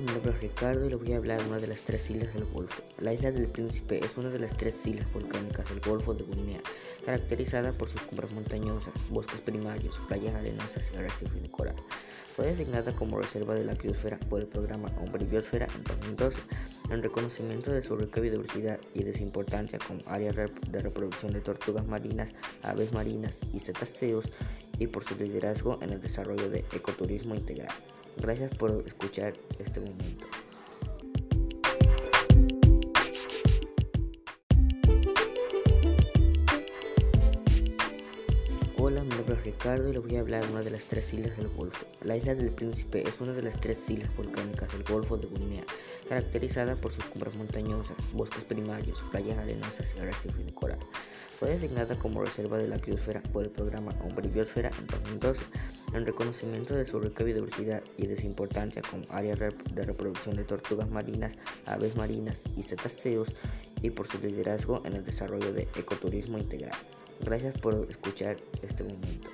nombre es Ricardo y les voy a hablar de una de las tres islas del Golfo. La isla del Príncipe es una de las tres islas volcánicas del Golfo de Guinea, caracterizada por sus cumbres montañosas, bosques primarios, playas arenosas y arrecifes de coral. Fue designada como reserva de la biosfera por el programa Hombre Biosfera en 2012, en reconocimiento de su rica biodiversidad y de su importancia como área de reproducción de tortugas marinas, aves marinas y cetáceos, y por su liderazgo en el desarrollo de ecoturismo integral. Gracias por escuchar este momento. Hola, mi nombre es Ricardo y les voy a hablar de una de las tres islas del Golfo. La isla del Príncipe es una de las tres islas volcánicas del Golfo de Guinea, caracterizada por sus cumbres montañosas, bosques primarios, playas arenosas y arrecifes de coral. Fue designada como reserva de la biosfera por el programa Hombre Biosfera en 2012, en reconocimiento de su rica biodiversidad y de su importancia como área de reproducción de tortugas marinas, aves marinas y cetáceos, y por su liderazgo en el desarrollo de ecoturismo integral. Gracias por escuchar este momento.